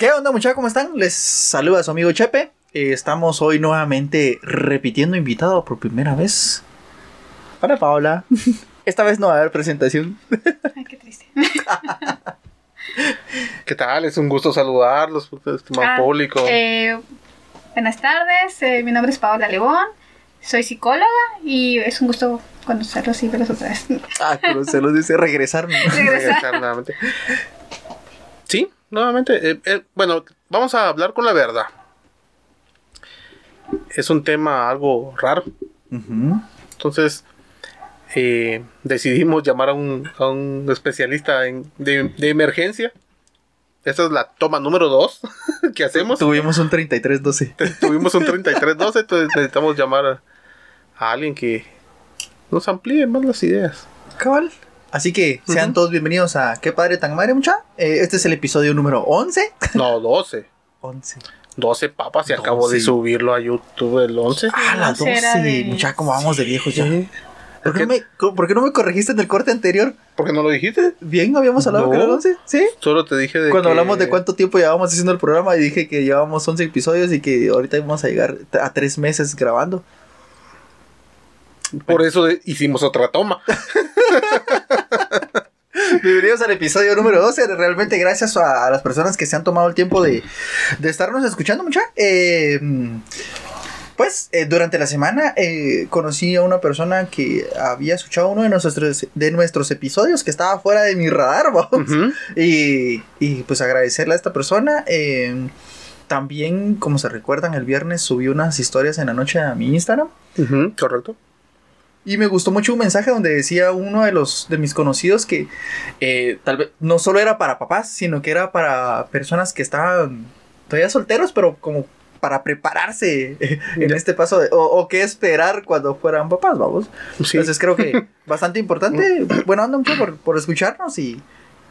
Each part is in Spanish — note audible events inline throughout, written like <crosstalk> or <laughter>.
¿Qué onda muchachos? ¿Cómo están? Les saluda su amigo Chepe. Eh, estamos hoy nuevamente repitiendo invitado por primera vez. Para Paola. <laughs> Esta vez no va a haber presentación. Ay, qué triste. <laughs> ¿Qué tal? Es un gusto saludarlos, estimado Ah, público. eh, buenas tardes, eh, mi nombre es Paola Lebón, soy psicóloga y es un gusto conocerlos y verlos otra vez. Ah, pero se los dice regresar. <laughs> regresar. Regresar nuevamente. Sí, nuevamente. eh, eh, bueno, vamos a hablar con la verdad. Es un tema algo raro. Entonces, eh, decidimos llamar a un, a un especialista en- de, de emergencia. Esta es la toma número 2 <laughs> que hacemos. Tuvimos un 3312. Tuvimos un 3312, entonces necesitamos llamar a, a alguien que nos amplíe más las ideas. Cabal. Así que sean todos bienvenidos a ¿Qué padre tan madre mucha? Eh, este es el episodio número 11. <laughs> No, 12. 11. 12 papas y acabo de 12. subirlo a YouTube el 11. Ah, la 11 era 12. de- Mucha, como vamos de viejos ya. ¿Por qué, no me, por qué no me corregiste en el corte anterior? ¿Por qué no lo dijiste? Bien, habíamos hablado No. que era el 11. ¿Sí? Solo te dije de Cuando que- hablamos de cuánto tiempo llevábamos haciendo el programa y dije que llevábamos 11 episodios y que ahorita íbamos a llegar a tres meses grabando. Por eso hicimos otra toma. <laughs> Bienvenidos al episodio número 12. Realmente gracias a, a las personas que se han tomado el tiempo de, de estarnos escuchando mucha. Eh, pues eh, durante la semana eh, conocí a una persona que había escuchado uno de nuestros, de nuestros episodios que estaba fuera de mi radar, <laughs> vamos. Y, y, pues agradecerle a esta persona. eh, también, como se recuerdan, el viernes subí unas historias en la noche a mi Instagram. Correcto. Y me gustó mucho un mensaje donde decía uno de los de mis conocidos que eh, tal vez no solo era para papás, sino que era para personas que estaban todavía solteros, pero como para prepararse <laughs> en este paso de, o, o qué esperar cuando fueran papás, vamos. Sí. Entonces creo que <laughs> bastante importante. Bueno, anda mucho por, por escucharnos y,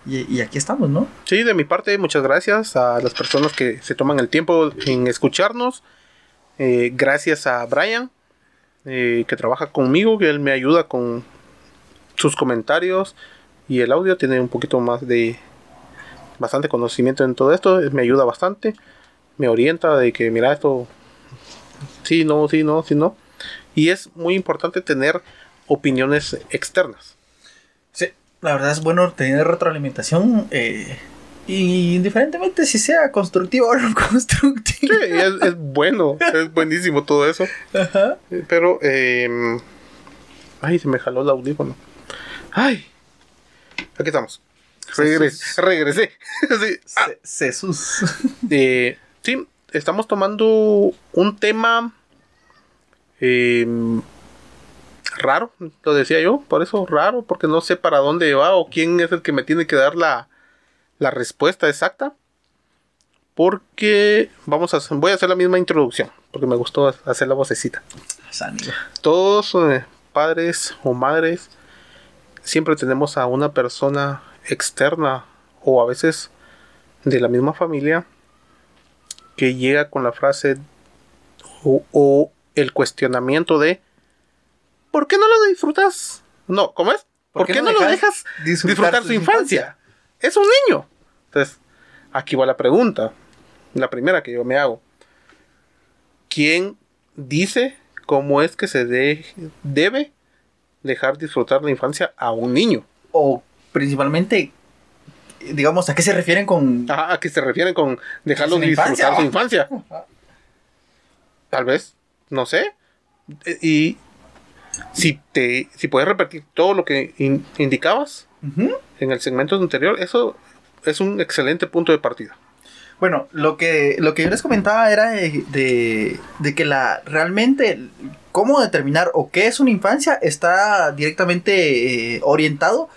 y, y aquí estamos, ¿no? Sí, de mi parte, muchas gracias a las personas que se toman el tiempo en escucharnos. Eh, gracias a Brian, eh, que trabaja conmigo, que él me ayuda con sus comentarios y el audio. Tiene un poquito más de bastante conocimiento en todo esto. Me ayuda bastante. Me orienta de que, mira, esto sí, no, sí, no, sí, no. Y es muy importante tener opiniones externas. Sí, la verdad es bueno tener retroalimentación. eh, y indiferentemente si sea constructiva o no <laughs> constructiva. Sí, es, es bueno, es buenísimo todo eso. Ajá. Pero, eh, ay, se me jaló el audífono. Ay, aquí estamos. Regres- regresé. <laughs> Sí, ah, Jesús. <laughs> eh, sí, estamos tomando un tema eh, raro, lo decía yo, por eso raro, porque no sé para dónde va o quién es el que me tiene que dar la, la respuesta exacta. Porque vamos a hacer- voy a hacer la misma introducción, porque me gustó hacer la vocecita. Todos eh, padres o madres siempre tenemos a una persona externa o a veces de la misma familia que llega con la frase o, o el cuestionamiento de ¿por qué no lo disfrutas? No, ¿cómo es? ¿Por, qué, no lo dejas disfrutar, su infancia? Es un niño. Entonces, aquí va la pregunta, la primera que yo me hago. ¿Quién dice cómo es que se de- debe dejar disfrutar la infancia a un niño? O principalmente, digamos, ¿a qué se refieren con... Ajá, ¿A qué se refieren con dejarlo Su disfrutar su infancia. <laughs> Tal vez, no sé. Y si te si puedes repetir todo lo que in- indicabas En el segmento anterior, eso es un excelente punto de partida. Bueno, lo que, lo que yo les comentaba era de, de, de que la realmente cómo determinar o qué es una infancia está directamente eh, orientado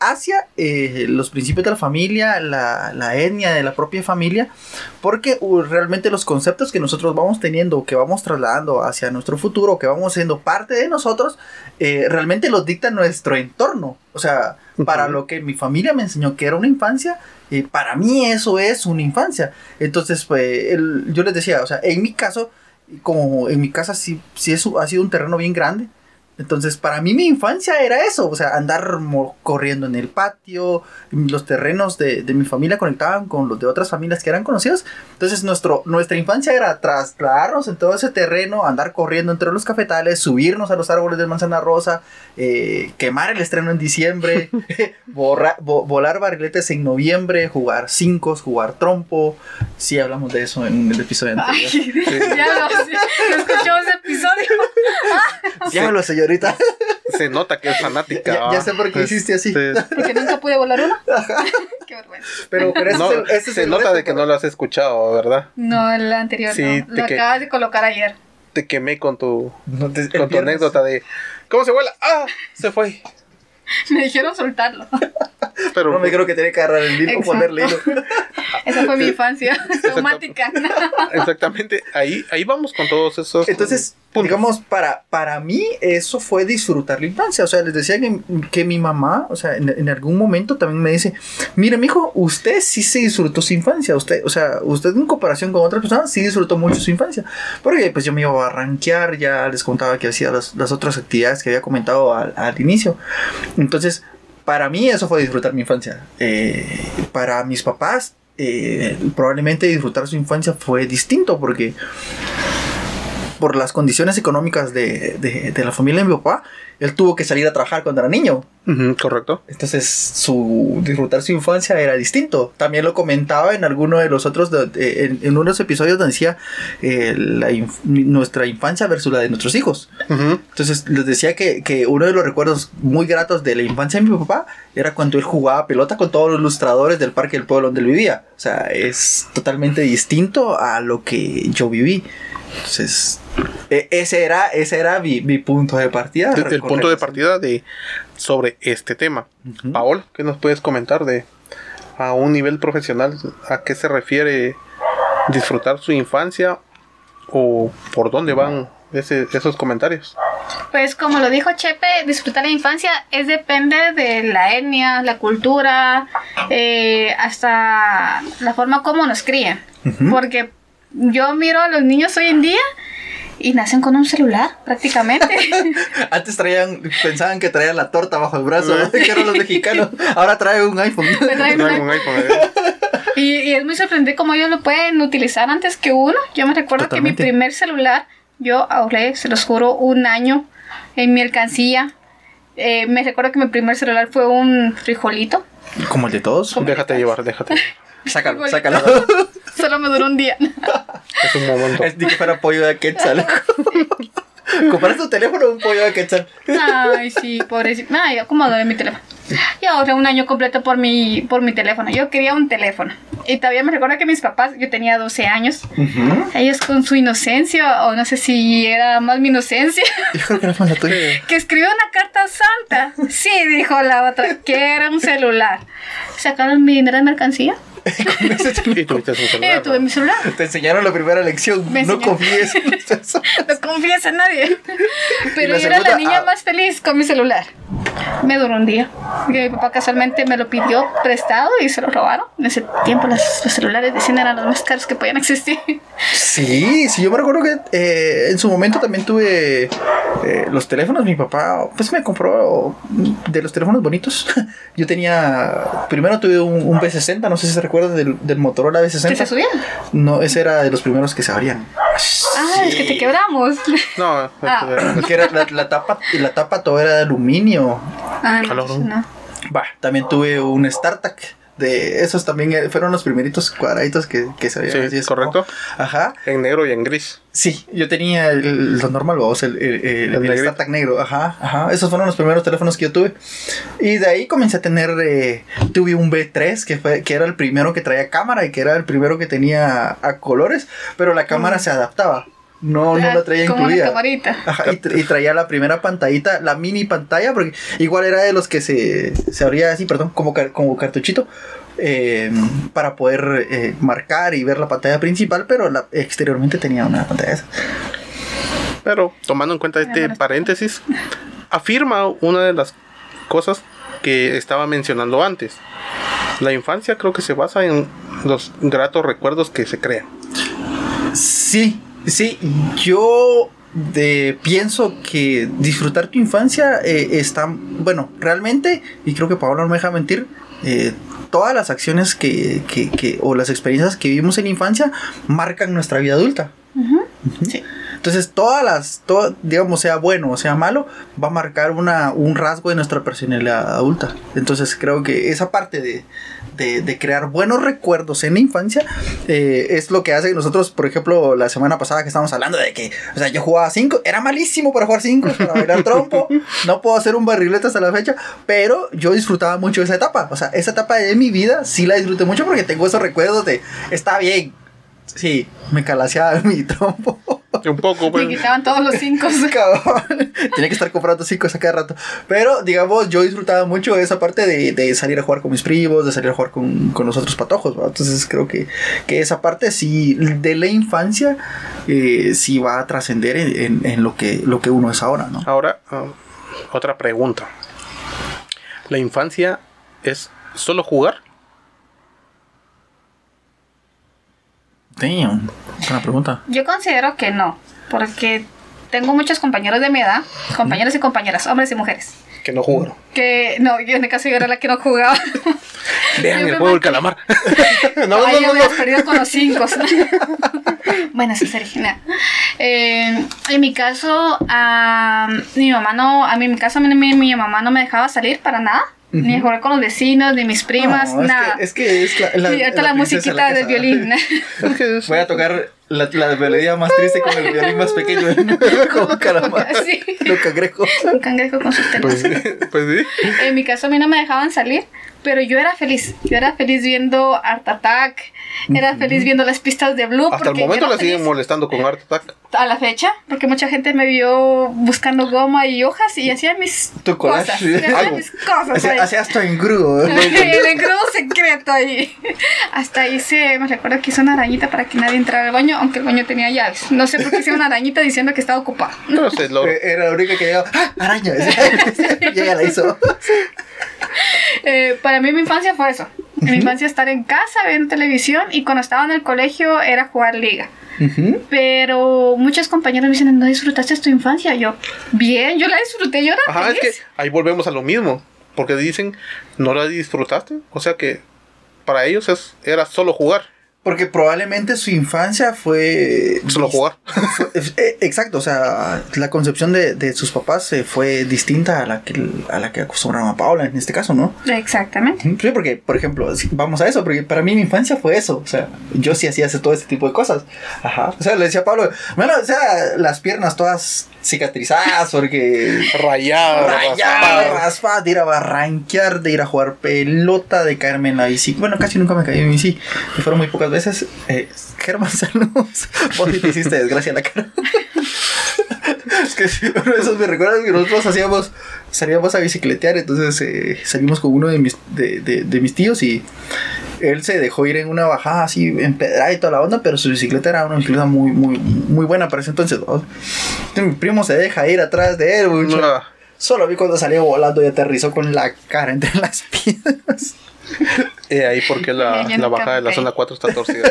hacia eh, los principios de la familia, la, la etnia de la propia familia, porque uh, realmente los conceptos que nosotros vamos teniendo, que vamos trasladando hacia nuestro futuro, que vamos siendo parte de nosotros, eh, realmente los dicta nuestro entorno. O sea, para lo que mi familia me enseñó que era una infancia, eh, para mí eso es una infancia. Entonces, pues, el- yo les decía, o sea, en mi caso, como en mi casa sí, sí es, ha sido un terreno bien grande, Entonces, para mí mi infancia era eso, o sea, andar corriendo en el patio, los terrenos de, de mi familia conectaban con los de otras familias que eran conocidos. Entonces, nuestro, nuestra infancia era trasladarnos en todo ese terreno, andar corriendo entre los cafetales, subirnos a los árboles de manzana rosa, eh, quemar el estreno en diciembre, <laughs> <laughs> borra- vo- volar barriletes en noviembre, jugar cinco, jugar trompo. Sí, hablamos de eso en el episodio Ay, anterior. <laughs> ya lo, ese episodio. <laughs> Diablo, señorita. Se nota que es fanática. Ya- ya sé por qué hiciste así. Este, <laughs> Porque nunca pude volar uno. <laughs> Qué vergüenza. Pero, pero ese no, es el- ese es se nota reto, de que pero- no lo has escuchado, ¿verdad? No, el anterior Sí, no. te Lo que- acabas de colocar ayer. Te quemé con tu, No te- con tu anécdota de ¿Cómo se vuela? ¡Ah! Se fue. Me dijeron soltarlo. <laughs> Pero No me creo que tiene que agarrar el hilo Exacto. ponerle hilo. <laughs> Esa fue mi infancia <laughs> traumática. exactamente ahí, ahí vamos con todos esos. Entonces, puntos. digamos, para, para mí eso fue disfrutar la infancia. O sea, les decía que, que mi mamá, o sea, en, en algún momento también me dice, mire, mijo, usted sí se disfrutó su infancia. Usted, o sea, usted en comparación con otras personas sí disfrutó mucho su infancia. Porque pues yo me iba a rankear, ya les contaba que hacía las, las otras actividades que había comentado al, al inicio. Entonces, para mí eso fue disfrutar mi infancia. Eh, para mis papás, eh, probablemente disfrutar su infancia fue distinto porque por las condiciones económicas de, de- de la familia de mi papá, él tuvo que salir a trabajar cuando era niño. Correcto. Entonces, su disfrutar su infancia era distinto. También lo comentaba en alguno de los otros, de- en, en uno de los episodios donde decía eh, la inf- nuestra infancia versus la de nuestros hijos. Entonces les decía que, que uno de los recuerdos muy gratos de la infancia de mi papá era cuando él jugaba pelota con todos los ilustradores del parque del pueblo donde él vivía. O sea, es totalmente distinto a lo que yo viví. Entonces, e- ese era, ese era mi, mi punto de partida. El, el punto de partida de sobre este tema. Paola, ¿qué nos puedes comentar de a un nivel profesional a qué se refiere disfrutar su infancia o por dónde van ese- esos comentarios? Pues como lo dijo Chepe, disfrutar la infancia es depende de la etnia, la cultura, eh, hasta la forma como nos crían. Porque yo miro a los niños hoy en día y nacen con un celular prácticamente. <laughs> Antes traían, pensaban que traían la torta bajo el brazo, ¿no? <laughs> que eran los mexicanos. Ahora traen un iPhone. Me traen No un iPhone, ¿eh? Y, y es muy sorprendente cómo ellos lo pueden utilizar antes que uno. Yo me recuerdo que mi primer celular, yo ahorré, se los juro, un año en mi alcancía. Eh, me recuerdo que mi primer celular fue un frijolito. Como el de todos. Déjate llevar, déjate. llevar. Sácalo, sácalo. <laughs> Solo me duró un día. <laughs> Es un momento. Es ni que fuera pollo de Quetzal. <laughs> Comparas tu teléfono a un pollo de Quetzal. Ay, sí, pobrecito. Ay, yo como adoré mi teléfono. Yo ahorré un año completo por mi, por mi teléfono. Yo quería un teléfono. Y todavía me recuerdo que mis papás, yo tenía 12 años, ellos con su inocencia, o no sé si era más mi inocencia, Yo creo que no fue la tuya. que escribió una carta santa. Sí, dijo la otra, que era un celular. Sacaron mi dinero de mercancía <laughs> Y tuviste un y celular. yo tuve mi celular. Te enseñaron la primera lección. Me no enseñaron. confíes en. <laughs> No confíes en nadie. Pero yo era la niña ah. más feliz con mi celular. Me duró un día. Y mi papá casualmente me lo pidió prestado y se lo robaron. En ese tiempo las- los celulares de 100 eran los más caros que podían existir. Sí, sí, yo me recuerdo que eh, en su momento también tuve eh, los teléfonos. Mi papá, pues me compró de los teléfonos bonitos. <laughs> Yo tenía, primero tuve un, un B60, no sé si se recuerdan del, del Motorola ¿Que se B60. subían? No, ese era de los primeros que se abrían. Ah, es que te quebramos. No, <laughs> Ah. este, Que era la, la tapa, la tapa todo era de aluminio. Ah, no, no. Va, también tuve un StarTAC. De esos también eh, fueron los primeritos cuadraditos que, que se veían. Sí, así correcto. como- Ajá. en negro y en gris. Sí, yo tenía el, lo normal, vos, el, el, el, El el. StarTAC negro. Ajá, ajá. Esos fueron los primeros teléfonos que yo tuve. Y de ahí comencé a tener. eh, tuve un B3 que, fue, que era el primero que traía cámara y que era el primero que tenía a colores, pero la cámara se adaptaba. No, no la traía Ah, Como una incluida. camarita. Ajá, y, tra- y traía la primera pantallita, la mini pantalla, porque igual era de los que se, se abría así, perdón, como, car- como cartuchito, eh, para poder eh, marcar y ver la pantalla principal, pero la, exteriormente tenía una pantalla esa. Pero tomando en cuenta este paréntesis, afirma una de las cosas que estaba mencionando antes. La infancia creo que se basa en los gratos recuerdos que se crean. Sí, sí, yo de, pienso que disfrutar tu infancia eh, está, bueno, realmente, y creo que Pablo no me deja mentir, eh, todas las acciones que, que, que, o las experiencias que vivimos en la infancia marcan nuestra vida adulta. Sí. Entonces, todas las, todo, digamos, sea bueno o sea malo, va a marcar una, un rasgo de nuestra personalidad adulta. Entonces, creo que esa parte de, de, de crear buenos recuerdos en la infancia eh, es lo que hace que nosotros, por ejemplo, la semana pasada que estábamos hablando de que, o sea, yo jugaba 5, era malísimo para jugar 5, para bailar trompo, <laughs> no puedo hacer un barrilete hasta la fecha, pero yo disfrutaba mucho esa etapa. O sea, esa etapa de mi vida sí la disfruté mucho porque tengo esos recuerdos de, está bien. Sí, me calaseaba <laughs> mi trompo. Un poco, <laughs> Me pues. quitaban todos los cinco. <laughs> Cabrón. Tenía que estar comprando cinco a cada rato. Pero, digamos, yo disfrutaba mucho esa parte de, de salir a jugar con mis primos, de salir a jugar con, con los otros patojos. Entonces, creo que, que esa parte sí, de la infancia, eh, sí va a trascender en, en- en lo, que, lo que uno es ahora, ¿no? Ahora, ah, otra pregunta. ¿La infancia es solo jugar? Damn. Buena pregunta. Yo considero que no, porque tengo muchos compañeros de mi edad, compañeros y compañeras, hombres y mujeres. Que no jugaron. Que no, yo en el caso yo era la que no jugaba. Vean Yo el juego del calamar. <laughs> <laughs> no, Ay, no, no, me no. has perdido con los cinco. <laughs> bueno, eso es original. Eh, en mi caso, a mi mamá no, a mí en mi caso, a mí, mi, mi mamá no me dejaba salir para nada. Ni Ujú. jugar con los vecinos, ni mis primas, No, es nada. que- Es que es, la, la, y ahorita la, de musiquita la del violín. <laughs> Es es- Voy a tocar la, la melodía más triste con el violín más pequeño. <laughs> <laughs> Como calamar. Sí. Lo cangrejo. Un cangrejo con sus telas. Pues, pues sí. En mi caso a mí no me dejaban salir, pero yo era feliz. Yo era feliz viendo Art Attack, era feliz viendo las pistas de Blue. Hasta el momento la siguen molestando con Art Attack. A la fecha, porque mucha gente me vio buscando goma y hojas y hacía mis Tu cosas. Hacía <laughs> mis cosas. Hacía hasta engrudo. <laughs> el engrudo secreto ahí. <laughs> Hasta hice, me recuerdo que hice una arañita para que nadie entrara al baño, aunque el baño tenía llaves. No sé por qué hice una arañita diciendo que estaba ocupado. Pero se logró. Era la única que llegaba. ¡Ah! ¡Araña! y ella la hizo. Eh, para mí mi infancia fue eso. En mi infancia estar en casa, viendo televisión y cuando estaba en el colegio era jugar liga. Pero muchos compañeros me dicen, ¿no disfrutaste tu infancia? Yo, bien, yo la disfruté, yo era Ajá, es feliz. que ahí volvemos a lo mismo. Porque dicen, no la disfrutaste. O sea que para ellos es, era solo jugar. Porque probablemente su infancia fue. Solo jugar. fue- eh, exacto, o sea, la concepción de, de sus papás eh, fue distinta a la que a la que acostumbraron a Paula en este caso, ¿no? Exactamente. Sí, porque, por ejemplo, vamos a eso, porque para mí mi infancia fue eso, o sea, yo sí hacía ese- todo este tipo de cosas. Ajá. O sea, le decía a Pablo, bueno, o sea, las piernas todas cicatrizadas, porque Rayado. rayar, raspado. raspar, de ir a barranquear, de ir a jugar pelota, de caerme en la bici. Bueno, casi nunca me caí en bici. Y fueron muy pocas veces. Eh, Germán, saludos. <laughs> Vos sí te hiciste desgracia en la cara. <laughs> es que uno de esos me recuerda que nosotros hacíamos, salíamos a bicicletear, entonces eh, salimos con uno de mis, de, de- de mis tíos y él se dejó ir en una bajada así empedrada y toda la onda, pero su bicicleta era una bicicleta muy, muy, muy buena para ese entonces. ¿no? Entonces, mi primo se deja ir atrás de él, mucho. Ah, Solo vi cuando salió volando y aterrizó con la cara entre las <laughs> piedras. <laughs> eh, ahí porque la, bajada de la zona 4 está torcida.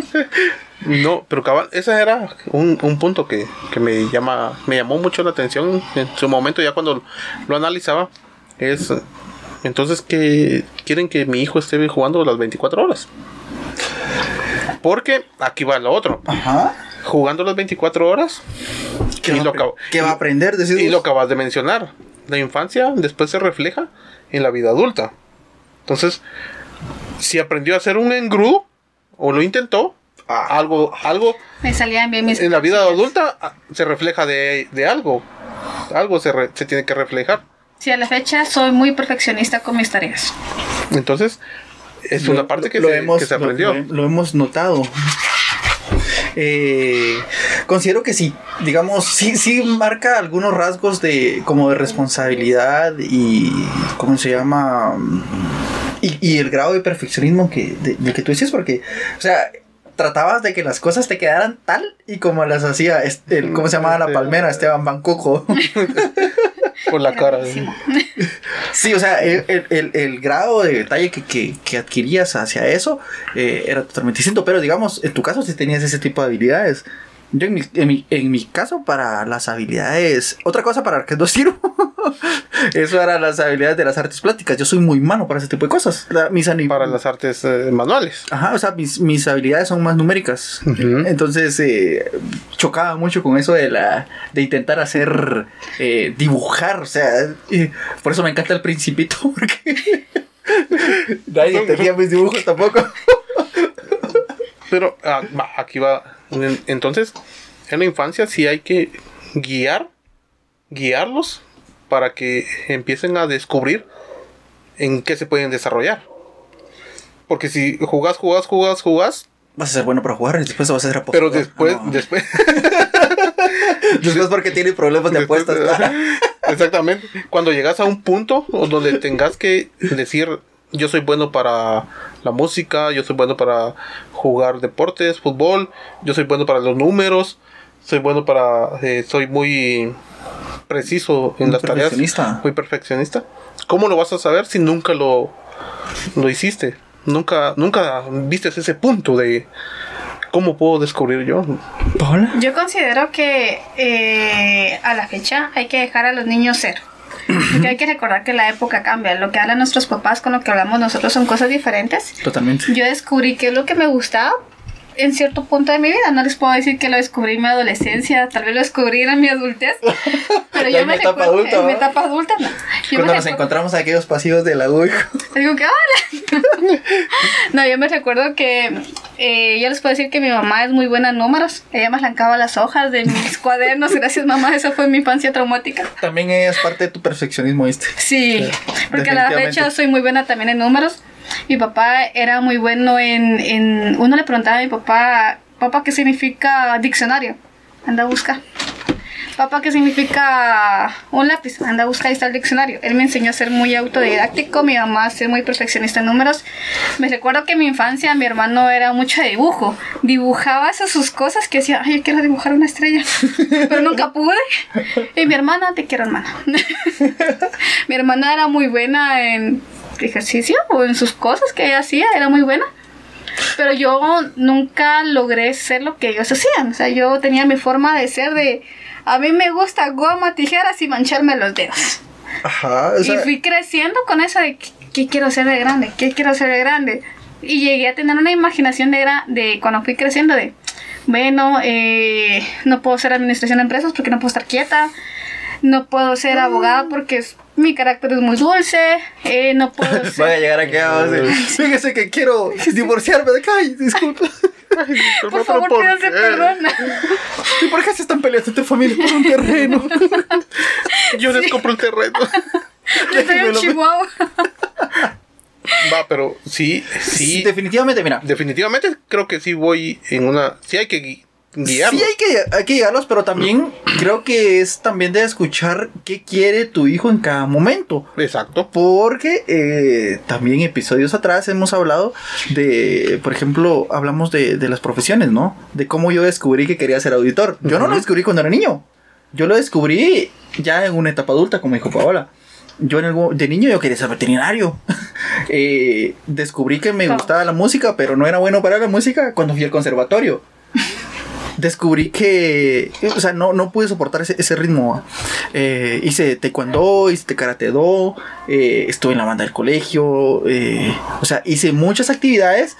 <laughs> no, pero cabal, ese era un, un punto que, que me llama, me llamó mucho la atención en su momento ya cuando lo analizaba. Es entonces que quieren que mi hijo esté jugando las 24 horas. Porque aquí va lo otro. Ajá. Jugando las 24 horas ¿Qué, Y va, lo qué va a aprender? Y lo acabas de mencionar. La infancia después se refleja en la vida adulta. Entonces, si aprendió a hacer un engrudo o lo intentó, Ah. algo, algo Me salían bien mis en la vida adulta ah, se refleja de, de algo. Algo se, re- se tiene que reflejar. Sí, a la fecha soy muy perfeccionista con mis tareas. Entonces, es Lo- una parte que, lo se, hemos, que se lo- aprendió. Lo, lo hemos notado. Eh, considero que sí, digamos, sí, sí marca algunos rasgos de como de responsabilidad y ¿cómo se llama? Y, y el grado de perfeccionismo que, de, del que tú dices, porque, o sea, tratabas de que las cosas te quedaran tal y como las hacía, este, el, ¿cómo se llamaba la Este- palmera? Esteban Bancoco. Con <laughs> la cara. Buenísimo. <laughs> Sí, o sea, el, el- el- el grado de detalle que, que- que adquirías hacia eso eh, era totalmente distinto, pero digamos, en tu caso sí tenías ese tipo de habilidades. Yo en mi, en, mi, en mi caso, para las habilidades, otra cosa para que no sirvo, eso era las habilidades de las artes plásticas. Yo soy muy malo para ese tipo de cosas. La- mis Para las artes eh, manuales. Ajá, o sea, mis, mis habilidades son más numéricas. Entonces, eh, chocaba mucho con eso de la de intentar hacer, eh, dibujar, o sea, por eso me encanta el principito, <laughs> porque nadie entendía mis dibujos tampoco. Pero ah, aquí va. En- Entonces, en la infancia sí hay que guiar, guiarlos para que empiecen a descubrir en qué se pueden desarrollar. Porque si jugás, jugás, jugás, jugás, Vas a ser bueno para jugar y después vas a ser pero apostador. después, Ah, no. después, <laughs> <laughs> después porque tiene problemas de después- apuestas. <laughs> exactamente, cuando llegas a un punto donde tengas que decir, yo soy bueno para la música, yo soy bueno para jugar deportes, fútbol, yo soy bueno para los números, soy bueno para, eh, soy muy preciso en Muy las tareas, perfeccionista. muy perfeccionista. ¿Cómo lo vas a saber si nunca lo, lo hiciste? Nunca, nunca viste ese punto de cómo puedo descubrir yo. Paola. Yo considero que eh, a la fecha hay que dejar a los niños ser. Porque hay que recordar que la época cambia. Lo que hablan nuestros papás con lo que hablamos nosotros son cosas diferentes. Totalmente. Yo descubrí qué es lo que me gustaba en cierto punto de mi vida. No les puedo decir que lo descubrí en mi adolescencia, tal vez lo descubrí en mi adultez. <laughs> Pero yo en me mi etapa adulta, en mi etapa adulta. No. Yo Cuando nos encontramos en aquellos pasillos de la UI. Digo que hola. <laughs> no, yo me recuerdo que eh, yo les puedo decir que mi mamá es muy buena en números. Ella me arrancaba las hojas de mis <laughs> cuadernos. Gracias, mamá. Esa fue mi infancia traumática. También es parte de tu perfeccionismo, ¿viste? Sí, porque a la fecha soy muy buena también en números. Mi papá era muy bueno en, en... Uno le preguntaba a mi papá, papá, ¿qué significa diccionario? Anda a buscar. Papá, ¿qué significa un lápiz? Anda a buscar, ahí está el diccionario. Él me enseñó a ser muy autodidáctico, mi mamá a ser muy perfeccionista en números. Me recuerdo que en mi infancia mi hermano era mucho de dibujo. Dibujaba esas sus cosas que decía, ay, yo quiero dibujar una estrella. Pero nunca <laughs> pude. Y mi hermana, te quiero hermana. <laughs> mi hermana era muy buena en ejercicio o en sus cosas que ella hacía, era muy buena. Pero yo nunca logré ser lo que ellos hacían. O sea, yo tenía mi forma de ser de... A mí me gusta goma, tijeras y mancharme los dedos. Ajá. O sea, y fui creciendo con eso de ¿qué, qué quiero ser de grande? ¿Qué quiero ser de grande? Y llegué a tener una imaginación de, de cuando fui creciendo de, bueno, eh, no puedo ser administración de empresas porque no puedo estar quieta. No puedo ser abogada porque mi carácter es muy dulce. eh, no puedo <laughs> Voy a ser... llegar aquí a fíjese que quiero <laughs> divorciarme de Kai, <laughs> disculpa. Por favor, pídanse perdón. ¿Y por qué se están peleando entre familias por un terreno? Yo les compro el terreno. Yo en lo- Chihuahua. Va, pero sí, sí. Definitivamente, mira. definitivamente creo que sí voy en una. Sí hay que guiarlos. Sí hay que, hay que llegarlos, pero también <clears throat> creo que es también de escuchar qué quiere tu hijo en cada momento. Exacto. Porque eh, también episodios atrás hemos hablado de, por ejemplo, hablamos de, de las profesiones, ¿no? De cómo yo descubrí que quería ser auditor. Yo no lo descubrí cuando era niño. Yo lo descubrí ya en una etapa adulta, como dijo Paola. Yo en de niño yo quería ser veterinario. <laughs> Eh, descubrí que me gustaba la música, pero no era bueno para la música cuando fui al conservatorio. Descubrí que, o sea, no, no pude soportar ese, ese ritmo. Eh, hice taekwondo, hice karate do, eh, estuve en la banda del colegio, eh, o sea, hice muchas actividades.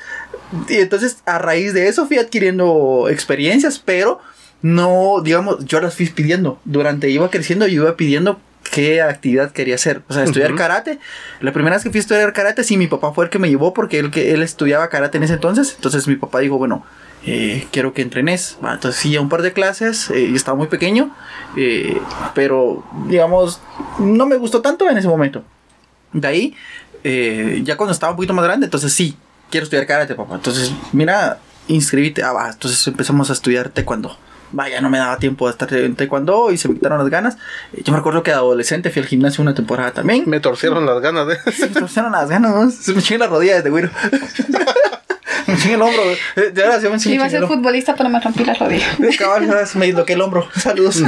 Y entonces, a raíz de eso, fui adquiriendo experiencias, pero no, digamos, yo las fui pidiendo. Durante iba creciendo, yo iba pidiendo qué actividad quería hacer. O sea, estudiar Ujú. karate. La primera vez que fui a estudiar karate, sí, mi papá fue el que me llevó porque él, que él estudiaba karate en ese entonces. Entonces mi papá dijo, bueno, eh, quiero que entrenes. Va, Entonces sí, a un par de clases. eh, y estaba muy pequeño. eh, pero, digamos, no me gustó tanto en ese momento. De ahí, eh, ya cuando estaba un poquito más grande, entonces sí, quiero estudiar karate, papá. Entonces, mira, inscríbete. Ah, va. Entonces empezamos a estudiar taekwondo. Vaya, no me daba tiempo de estar en taekwondo y se me quitaron las ganas. Eh, Yo me recuerdo que de adolescente fui al gimnasio una temporada también. Me torcieron las ganas de. Se me torcieron las ganas, ¿no? Se me chingan las rodillas de güiro. <laughs> me chingué el hombro. De verdad, se me chingué Iba a ser futbolista, pero me rompí la rodilla. Cabal, me disloqué el hombro. <laughs> Saludos.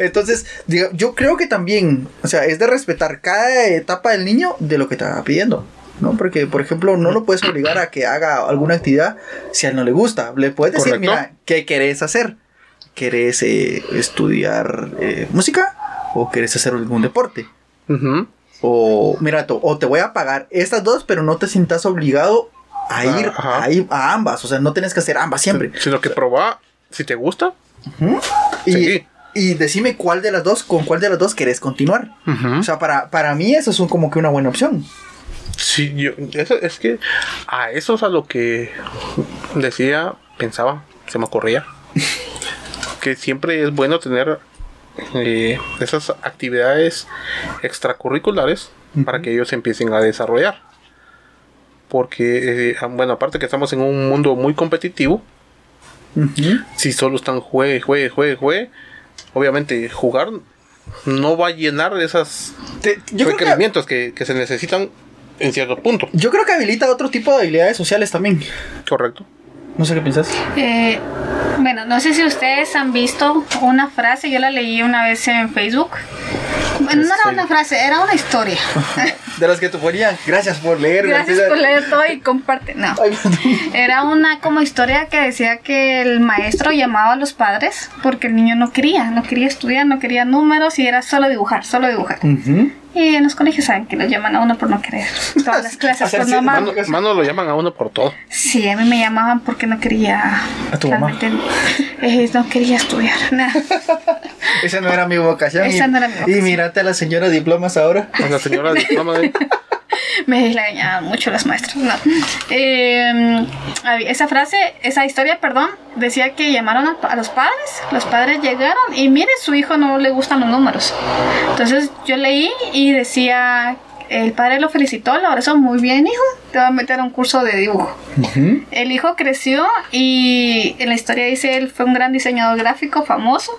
Entonces, diga- yo creo que también, o sea, es de respetar cada etapa del niño de lo que te va pidiendo. ¿no? Porque, por ejemplo, no lo puedes obligar a que haga alguna actividad si a él no le gusta. Le puedes decir, Correcto. mira, ¿qué querés hacer? ¿Querés eh, estudiar eh, música? ¿O querés hacer algún deporte? O, mira, o te voy a pagar estas dos, pero no te sientas obligado a ir, Ajá. a ir a ambas. O sea, no tienes que hacer ambas siempre. Sino que proba, si te gusta. Y, Sí. y decime cuál de las dos, con cuál de las dos querés continuar. O sea, para, para mí eso es un- como que una buena opción. Sí, yo, eso, es que a eso es a lo que decía, pensaba, se me ocurría. <laughs> que siempre es bueno tener eh, esas actividades extracurriculares para que ellos empiecen a desarrollar. Porque, eh, bueno, aparte que estamos en un mundo muy competitivo, si solo están juegue, juegue, juegue, juegue, obviamente jugar no va a llenar esas Te- yo, creo que, requerimientos que, que se necesitan en cierto punto. yo creo que habilita otro tipo de habilidades sociales también. Correcto. No sé qué piensas. Eh, bueno, no sé si ustedes han visto una frase, yo la leí una vez en Facebook. Bueno, no era una frase, era una historia. <laughs> De las que te ponían. Gracias por leer. Gracias por leer todo y comparte. No. Era una como historia que decía que el maestro llamaba a los padres porque el niño no quería, no quería estudiar, no quería números y era solo dibujar, solo dibujar. Y en los colegios saben que lo llaman a uno por no querer. <laughs> Todas las clases por cien- no amar. Mano, mano lo llaman a uno por todo. Sí, a mí me llamaban porque no quería. ¿A tu mamá? eh, no quería estudiar. nada. Esa no era mi vocación. Esa y, no era mi vocación. Y mírate a la señora diplomas ahora. A la señora diploma de- <laughs> Me engañaban mucho las maestras. No. Eh, había- esa frase, esa historia, perdón, decía que llamaron a, a los padres. Los padres llegaron y mire, su hijo no le gustan los números. Entonces yo leí y decía, el padre lo felicitó, lo abrazó muy bien, hijo. Te va a meter a un curso de dibujo. El hijo creció y en la historia dice él fue un gran diseñador gráfico famoso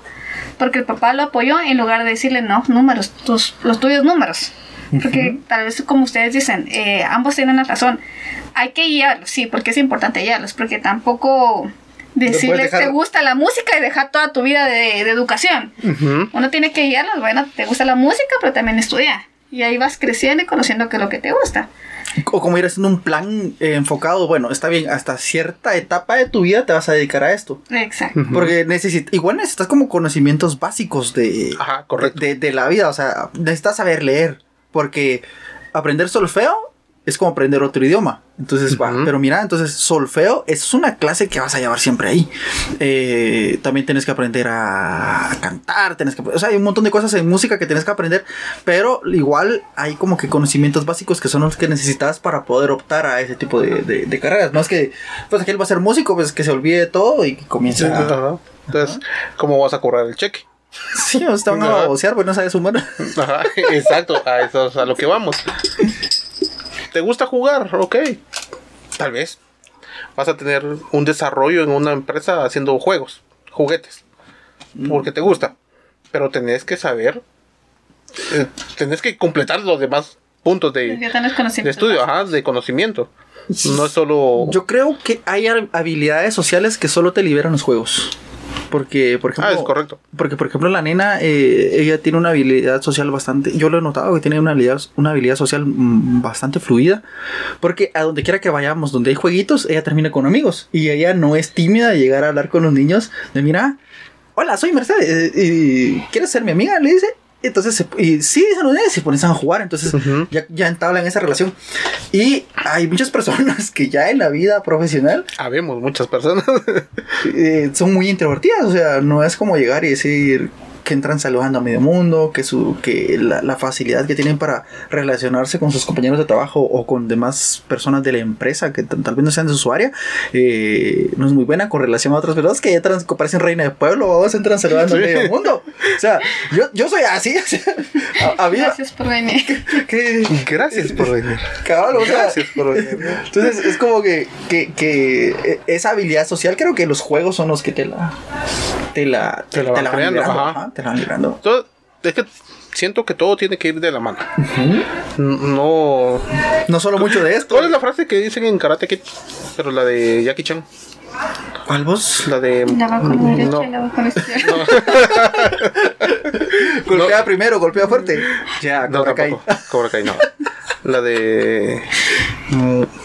porque el papá lo apoyó en lugar de decirle no, números, tus, los tuyos números. Porque tal vez como ustedes dicen, eh, ambos tienen la razón. Hay que guiarlos, sí, porque es importante guiarlos, porque tampoco decirles dejar- te gusta la música y dejar toda tu vida de, de educación. Ujú. Uno tiene que guiarlos, bueno, te gusta la música, pero también estudia. Y ahí vas creciendo y conociendo qué es lo que te gusta. O como ir haciendo un plan eh, enfocado. Bueno, está bien, hasta cierta etapa de tu vida te vas a dedicar a esto. Exacto. Porque necesitas, igual necesitas como conocimientos básicos de, Ajá, correcto. de, de la vida. O sea, necesitas saber leer. Porque aprender solfeo es como aprender otro idioma. Entonces, va. Ujú. Pero mira, entonces solfeo es una clase que vas a llevar siempre ahí. Eh, también tienes que aprender a, a cantar. Tienes que, o sea, hay un montón de cosas en música que tienes que aprender. Pero igual hay como que conocimientos básicos que son los que necesitas para poder optar a ese tipo de, de- de carreras. No es que, pues aquel va a ser músico, pues que se olvide de todo y que comience a... Ajá. Entonces, ¿cómo vas a cobrar el cheque? <laughs> Sí, o sea, te van a babosear, pues no sabes sumar. <laughs> Ajá, exacto, a eso es a lo que vamos. ¿Te gusta jugar? Ok. Tal vez vas a tener un desarrollo en una empresa haciendo juegos, juguetes, porque te gusta. Pero tenés que saber, eh, tenés que completar los demás puntos de, de estudio, ajá, de conocimiento. No es solo... Yo creo que hay hab- habilidades sociales que solo te liberan los juegos. Porque, por ejemplo. Ah, es correcto. Porque, por ejemplo, la nena, eh, ella tiene una habilidad social bastante. Yo lo he notado que tiene una habilidad, una habilidad social mm, bastante fluida. Porque a donde quiera que vayamos, donde hay jueguitos, ella termina con amigos. Y ella no es tímida de llegar a hablar con los niños. De mira, hola, soy Mercedes. eh, y ¿Quieres ser mi amiga? Le dice. Entonces, se- y sí, niños, se ponen a jugar. Entonces, ya, ya entablan esa relación. Y hay muchas personas que ya en la vida profesional Habemos muchas personas. eh, son muy introvertidas, o sea, no es como llegar y decir que entran saludando a medio mundo, que su que la, la facilidad que tienen para relacionarse con sus compañeros de trabajo o con demás personas de la empresa que tal vez no sean de su área, eh, no es muy buena con relación a otras personas que ya trans- que parecen reina de pueblo, o entran saludando Sí. a medio mundo. O sea, yo, yo soy así, o sea, ha- había Gracias por venir. que Gracias por venir. cabal, o sea, Gracias por venir. entonces es como que, que, que eh, esa habilidad social creo que los juegos son los que te la te la Te la van creando, librando, ajá. ajá, te la van librando. Todo- es que siento que todo tiene que ir de la mano. No. No solo mucho de esto. ¿Cuál es la frase que dicen en Karate Kid? Pero la de Jackie Chan. ¿Cuál vos? La de. La va con la derecha no. y la va con la izquierda. <laughs> Golpea primero, golpea fuerte. Ya, No, Cobra Kai. Cobra Kai, no. La de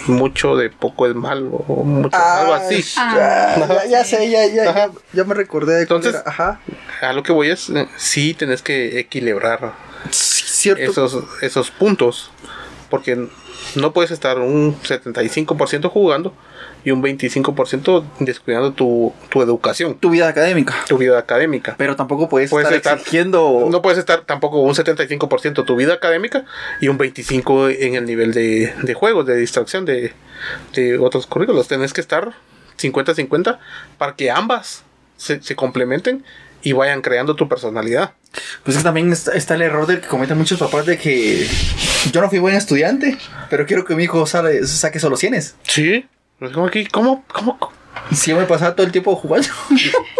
mucho de poco es malo, o mucho, algo así. Ah, ya, Ajá. ya sé, ya, ya, Ajá. ya, ya me recordé de Entonces-. Ajá. A lo que voy es, eh, sí tenés que equilibrar cierto. esos, esos puntos. Porque no puedes estar un 75% jugando y un 25% descuidando tu, tu educación, Tu vida académica. tu vida académica. Pero tampoco puedes, Puedes estar, exigiendo. No puedes estar tampoco un 75% tu vida académica y un 25% en el nivel de, de juegos, de distracción de, de otros currículos. Tenés que estar 50-50 para que ambas se, se complementen y vayan creando tu personalidad. Pues es que también está, está el error del que cometen muchos papás de que yo no fui buen estudiante, pero quiero que mi hijo sale- saque solo cienes. Sí. Es como aquí, ¿cómo, cómo, Si yo me pasaba todo el tiempo jugando.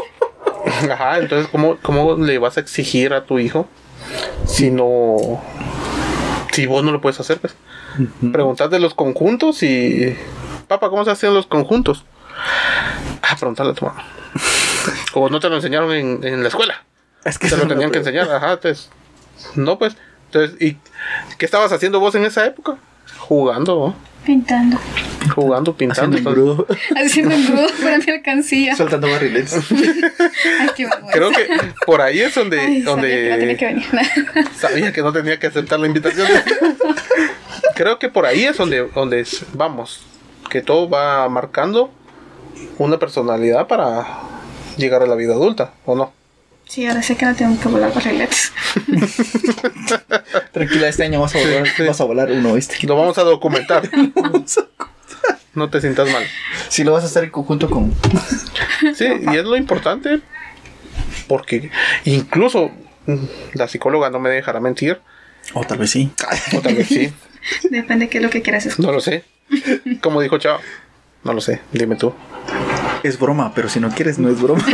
<laughs> Ajá, entonces, ¿cómo, ¿cómo le vas a exigir a tu hijo si no. si vos no lo puedes hacer? Pues? Preguntas de los conjuntos y. Papá, ¿cómo se hacen los conjuntos? Ah, preguntarle a tu mamá. <laughs> O no te lo enseñaron en, en la escuela. Es que Te lo no tenían que enseñar, ajá, entonces. No, pues. Entonces, ¿y qué estabas haciendo vos en esa época? Jugando, ¿no? Pintando. jugando, pintando. Haciendo engrudo, <laughs> Haciendo engrudo para mi alcancía. soltando barriles. <laughs> Ay, qué. Creo que por ahí es donde, Ay, sabía que no tenía que donde venir. <laughs> sabía que no tenía que aceptar la invitación. Creo que por ahí es donde, donde es- vamos, que todo va marcando una personalidad para llegar a la vida adulta, ¿o no? Sí, ahora sé que no tengo que volar barriletes. <laughs> Tranquila, este año vas a volar, Sí, sí. vas a volar uno, ¿viste? Lo vamos a documentar, <laughs> no te sientas mal. Si lo vas a hacer en conjunto con. <laughs> Sí, y es lo importante, porque incluso la psicóloga no me dejará mentir, O tal vez sí. o tal vez sí, Depende de qué es lo que quieras escuchar. no lo sé. Como dijo Chao, no lo sé, dime tú. Es broma, pero si no quieres, no es broma.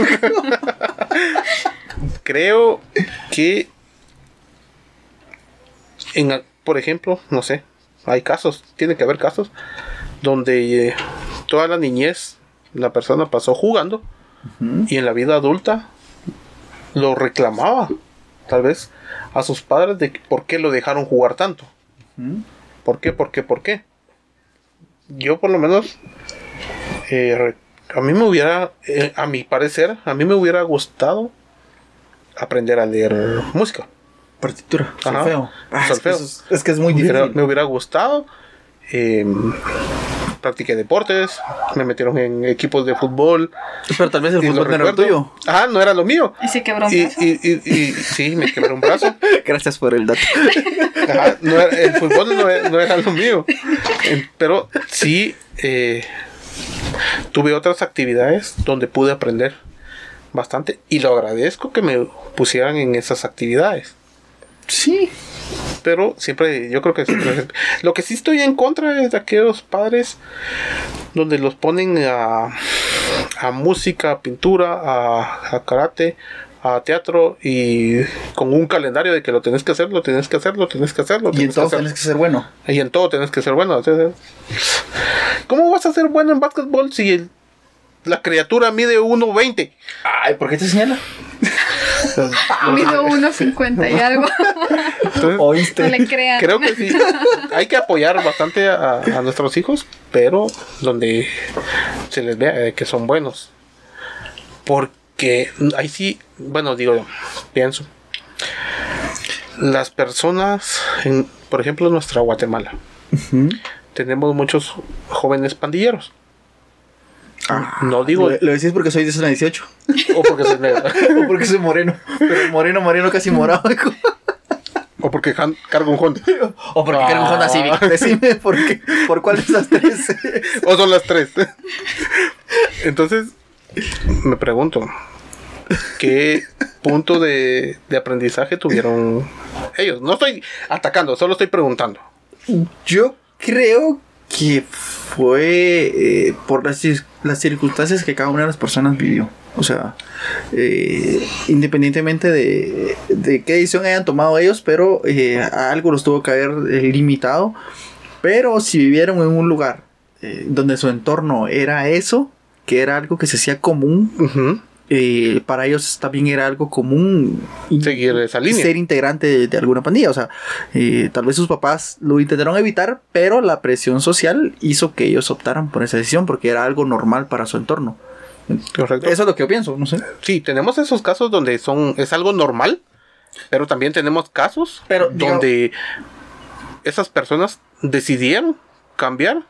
Creo que, en, por ejemplo, no sé, hay casos, tiene que haber casos donde eh, toda la niñez la persona pasó jugando y en la vida adulta lo reclamaba, tal vez, a sus padres de por qué lo dejaron jugar tanto. ¿Por qué? ¿Por qué? ¿Por qué? Yo por lo menos, eh, a mí me hubiera, eh, a mi parecer, a mí me hubiera gustado aprender a leer música. Partitura, Ajá. solfeo. Ah, es, que Solfeo. eso es, es que es muy Me hubiera, difícil. me hubiera gustado. eh, practiqué deportes, me metieron en equipos de fútbol. Pero tal vez el fútbol no era tuyo. Ajá, no era lo mío. Y se quebró un Y, brazo. y, y, y- sí, me quebré un brazo. <laughs> Gracias por el dato. <laughs> Ajá, no era- el fútbol no era, no era lo mío. Eh, Pero sí eh, tuve otras actividades donde pude aprender bastante y lo agradezco que me pusieran en esas actividades. Sí. Pero siempre, yo creo que siempre- lo que sí estoy en contra es de aquellos padres donde los ponen a, a música, a pintura, a, a karate, a teatro y con un calendario de que lo tenés que hacer, lo tenés que hacer, lo tenés que hacer, lo Y tenés en que todo tienes que ser bueno. Y en todo tenés que ser bueno. ¿Cómo vas a ser bueno en básquetbol si el- la criatura mide 1.20? Ay, ¿por qué te señala? Mido 1.50 y algo. Entonces, ¿Oíste? No le crean. Creo que sí. Hay que apoyar bastante a, a nuestros hijos, pero donde se les vea eh, que son buenos. Porque ahí sí, bueno, digo, pienso. Las personas, en, por ejemplo, en nuestra Guatemala, tenemos muchos jóvenes pandilleros. No digo, Lo, lo decís porque soy de zona 18. o porque se negro, <laughs> o porque soy moreno. Pero moreno, moreno, casi morado. o porque jan- cargo un Honda. o porque quiero un Honda Civic. Decime por qué. ¿Por cuál de esas tres? O son las tres. Entonces, me pregunto, ¿qué punto de, de aprendizaje tuvieron ellos? No estoy atacando, solo estoy preguntando. Yo creo que fue eh, por las, las circunstancias que cada una de las personas vivió. O sea, eh, independientemente de, de qué decisión hayan tomado ellos, pero eh, a algo los tuvo que haber limitado. Pero si vivieron en un lugar donde su entorno era eso, que era algo que se hacía común. Eh, para ellos también era algo común Seguir esa línea. ser integrante de, de alguna pandilla. O sea, eh, tal vez sus papás lo intentaron evitar, pero la presión social hizo que ellos optaran por esa decisión porque era algo normal para su entorno. Correcto. Eso es lo que yo pienso, no sé. Sí, tenemos esos casos donde son es algo normal, pero también tenemos casos Pero, digo- donde esas personas decidieron cambiar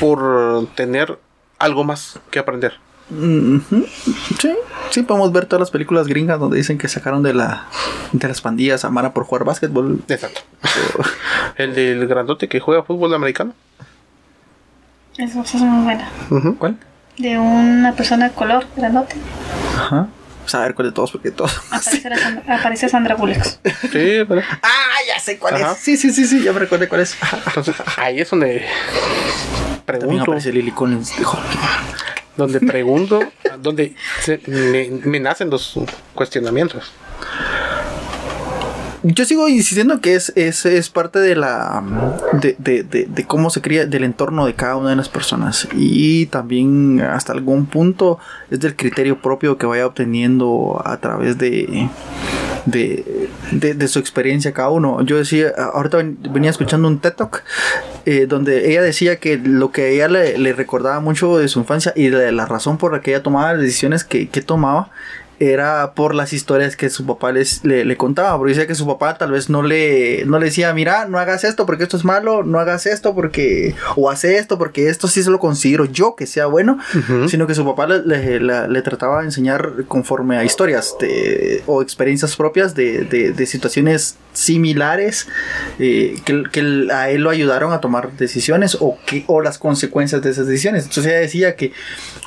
por tener algo más que aprender. Sí, sí, podemos ver todas las películas gringas donde dicen que sacaron de la de las pandillas a Mara por jugar básquetbol. Exacto. <laughs> El del grandote que juega fútbol americano. Eso, eso es muy buena. ¿Cuál? De una persona de color, grandote. Ajá. Saber cuál de todos, porque todos. Aparece, <laughs> Sandra, aparece Sandra Bullock. Sí, ¿verdad? Ah, ya sé cuál Ajá. es. Sí, sí, sí, sí, ya me recuerdo cuál es. Entonces, ahí es donde También pregunto, aparece Lily Collins. Dijo, donde pregunto, <laughs> donde me, nacen los cuestionamientos. Yo sigo insistiendo que es, es, es parte de la de, de, de, de cómo se cría, del entorno de cada una de las personas. Y también hasta algún punto es del criterio propio que vaya obteniendo a través de, de, de, de su experiencia cada uno. Yo decía, ahorita ven- venía escuchando un TED Talk eh, donde ella decía que lo que a ella le, le recordaba mucho de su infancia y de la razón por la que ella tomaba las decisiones que, que tomaba era por las historias que su papá les, le, le contaba. Porque decía que su papá tal vez no le, no le decía, mira, no hagas esto porque esto es malo, no hagas esto porque, o hace esto porque esto sí se lo considero yo que sea bueno, sino que su papá le, le- trataba de enseñar conforme a historias de- o experiencias propias de, de- de situaciones similares eh, que, que a él lo ayudaron a tomar decisiones o, que, o las consecuencias de esas decisiones. Entonces ella decía que,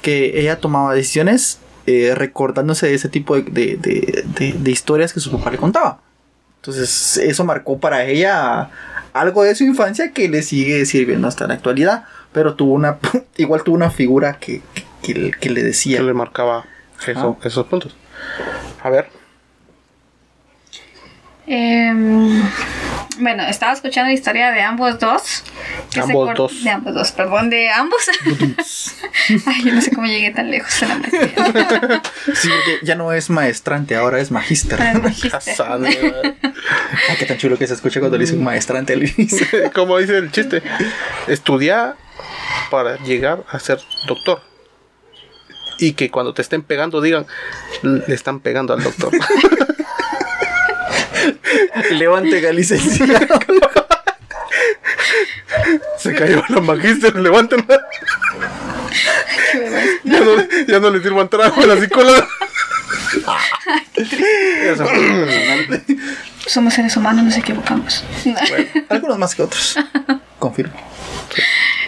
que ella tomaba decisiones eh, recordándose de ese tipo de, de- de- historias que su papá le contaba. Entonces eso marcó para ella algo de su infancia que le sigue sirviendo hasta la actualidad. Pero tuvo una, <laughs> igual tuvo una figura que, que, que le decía. que le marcaba eso- esos puntos. A ver, Em, bueno, estaba escuchando la historia de ambos dos. Ambos cor- dos. De ambos dos, perdón, de ambos. <laughs> Ay, yo no sé cómo llegué tan lejos en la maestría. <laughs> Sí, porque ya no es maestrante, ahora es magíster. <laughs> Hassan, Ay, qué tan chulo que se escucha cuando le dicen maestrante al inicio. como dice el chiste, estudiar para llegar a ser doctor. Y que cuando te estén pegando digan, le están pegando al doctor. <laughs> Levante licenciado. Se cayó la magíster, levántenla. ya, no, ya no le sirvan trabajo a la psicóloga. Eso fue personal. Somos seres humanos, nos equivocamos. Algunos más que otros. Confirmo.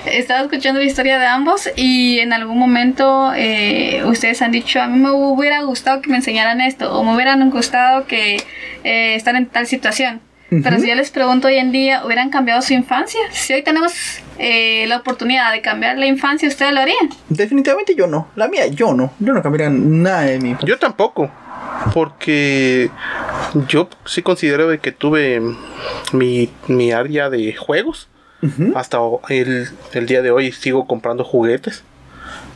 Estaba escuchando la historia de ambos y en algún momento eh, ustedes han dicho, a mí me hubiera gustado que me enseñaran esto o me hubieran gustado que eh, están en tal situación. Pero si yo les pregunto hoy en día, ¿hubieran cambiado su infancia? Si hoy tenemos eh, la oportunidad de cambiar la infancia, ¿ustedes lo harían? Definitivamente yo no. La mía, yo no. Yo no cambiaría nada de mi. Yo tampoco. Porque yo sí considero de que tuve mi, mi área de juegos. Hasta el, el día de hoy sigo comprando juguetes.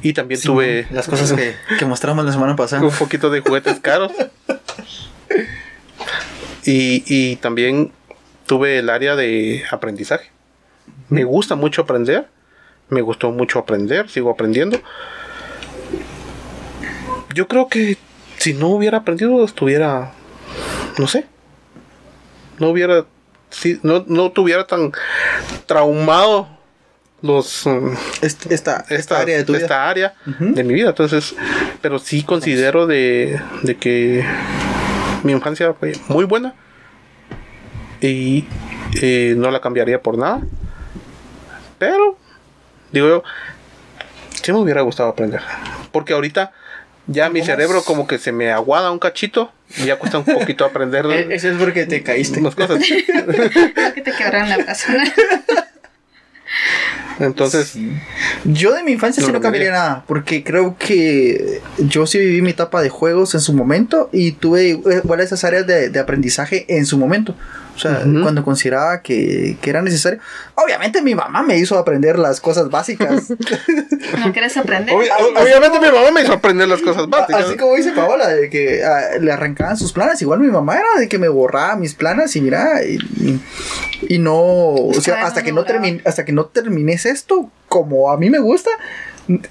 Y también Sí, tuve las cosas que, que mostramos la semana pasada. un poquito de juguetes caros. <laughs> Y, y también tuve el área de aprendizaje. Me gusta mucho aprender. Me gustó mucho aprender. Sigo aprendiendo. Yo creo que si no hubiera aprendido, estuviera. No sé. No hubiera. si- no, no tuviera tan traumado los. Est- esta, esta, esta, área de tu vida. esta área Ujú. de mi vida. Entonces, pero sí considero de, de que mi infancia fue muy buena y eh, no la cambiaría por nada. Pero, digo yo, sí me hubiera gustado aprender. Porque ahorita ya mi ¿Cómo cerebro es? como que se me aguada un cachito y ya cuesta un <laughs> poquito aprender E- Eso es porque te caíste. unas cosas. <laughs> <laughs> Creo que te quebraron la brazo. Entonces, Sí. Yo de mi infancia No sí no cambiaría nada, porque creo que yo sí viví mi etapa de juegos en su momento y tuve igual esas áreas de, de aprendizaje en su momento. O sea, cuando consideraba que, que, era necesario. Obviamente mi mamá me hizo aprender las cosas básicas. <laughs> ¿No quieres aprender? obviamente mi mamá me hizo aprender las cosas básicas. Así como dice Paola, de que ah, le arrancaban sus planas. Igual mi mamá era de que me borraba mis planas y mira, y, y, no, o sea, hasta que no, hasta que no termines esto como a mí me gusta,